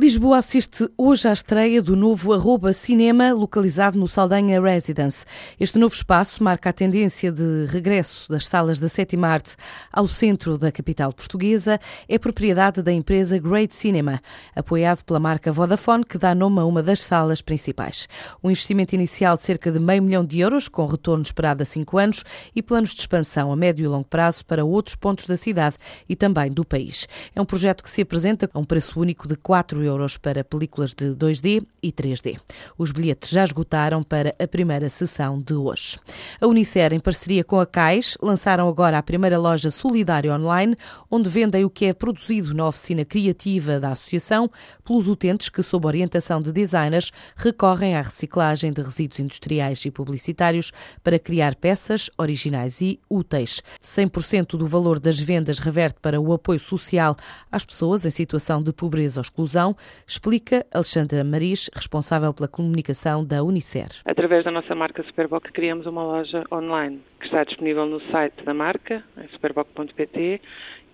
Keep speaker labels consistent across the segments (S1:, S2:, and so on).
S1: Lisboa assiste hoje à estreia do novo Arroba Cinema, localizado no Saldanha Residence. Este novo espaço marca a tendência de regresso das salas da sétima arte ao centro da capital portuguesa. É propriedade da empresa Great Cinema, apoiado pela marca Vodafone, que dá nome a uma das salas principais. Um investimento inicial de cerca de meio milhão de euros, com retorno esperado a cinco anos, e planos de expansão a médio e longo prazo para outros pontos da cidade e também do país. É um projeto que se apresenta a um preço único de 4 euros euros para películas de 2D e 3D. Os bilhetes já esgotaram para a primeira sessão de hoje. A Unicer, em parceria com a CAIS, lançaram agora a primeira loja solidária online, onde vendem o que é produzido na oficina criativa da associação pelos utentes que, sob orientação de designers, recorrem à reciclagem de resíduos industriais e publicitários para criar peças originais e úteis. 100% do valor das vendas reverte para o apoio social às pessoas em situação de pobreza ou exclusão, explica Alexandra Maris, responsável pela comunicação da Unicer.
S2: Através da nossa marca Superboc criamos uma loja online que está disponível no site da marca, superboc.pt,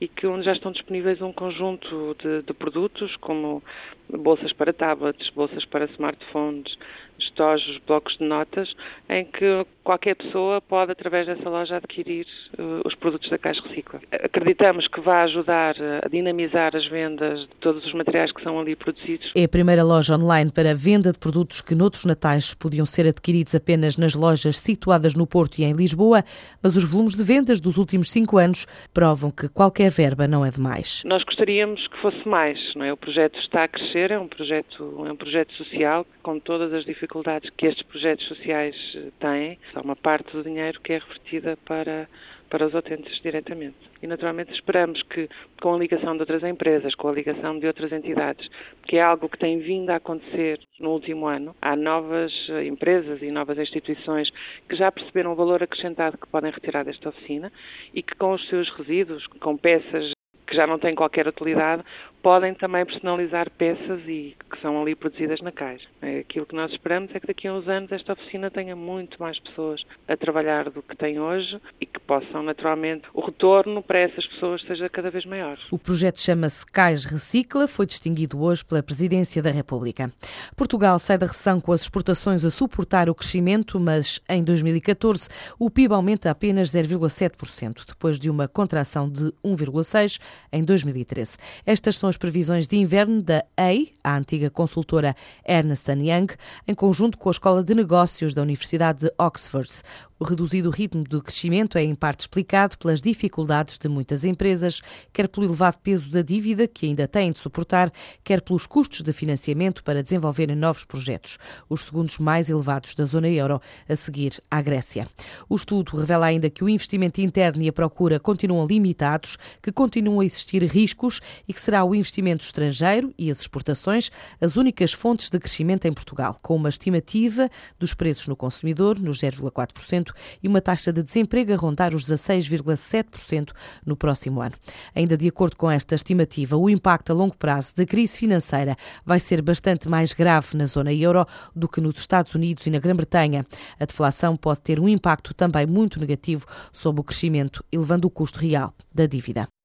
S2: e que onde já estão disponíveis um conjunto de, de produtos como bolsas para tablets, bolsas para smartphones, estojos, blocos de notas, em que qualquer pessoa pode, através dessa loja, adquirir uh, os produtos da Caixa Recicla. Acreditamos que vai ajudar a dinamizar as vendas de todos os materiais que são ali produzidos.
S1: É a primeira loja online para a venda de produtos que noutros natais podiam ser adquiridos apenas nas lojas situadas no Porto e em Lisboa, mas os volumes de vendas dos últimos cinco anos provam que qualquer verba não é demais.
S2: Nós gostaríamos que fosse mais, não é? O projeto está a crescer, é um projeto, é um projeto social com todas as dificuldades que estes projetos sociais eh, têm, só uma parte do dinheiro que é revertida para, para os utentes diretamente. E naturalmente esperamos que, com a ligação de outras empresas, com a ligação de outras entidades, que é algo que tem vindo a acontecer no último ano, há novas empresas e novas instituições que já perceberam o valor acrescentado que podem retirar desta oficina e que com os seus resíduos, com peças já não têm qualquer utilidade, podem também personalizar peças e que são ali produzidas na caixa. É, aquilo que nós esperamos é que daqui a uns anos esta oficina tenha muito mais pessoas a trabalhar do que tem hoje e que possam naturalmente o retorno para essas pessoas seja cada vez maior.
S1: O projeto chama-se Cais Recicla, foi distinguido hoje pela Presidência da República. Portugal sai da recessão com as exportações a suportar o crescimento, mas em 2014 o PIB aumenta apenas 0,7%, depois de uma contração de 1,6% em 2013. Estas são as previsões de inverno da EI, a antiga consultora Ernst Young, em conjunto com a Escola de Negócios da Universidade de Oxford. O reduzido ritmo de crescimento é em parte explicado pelas dificuldades de muitas empresas, quer pelo elevado peso da dívida que ainda têm de suportar, quer pelos custos de financiamento para desenvolverem novos projetos, os segundos mais elevados da zona euro, a seguir à Grécia. O estudo revela ainda que o investimento interno e a procura continuam limitados, que continuam a existir riscos e que será o investimento estrangeiro e as exportações as únicas fontes de crescimento em Portugal, com uma estimativa dos preços no consumidor nos 0,4% e uma taxa de desemprego a rondar os 16,7% no próximo ano. Ainda de acordo com esta estimativa, o impacto a longo prazo da crise financeira vai ser bastante mais grave na zona euro do que nos Estados Unidos e na Grã-Bretanha. A deflação pode ter um impacto também muito negativo sobre o crescimento, elevando o custo real da dívida.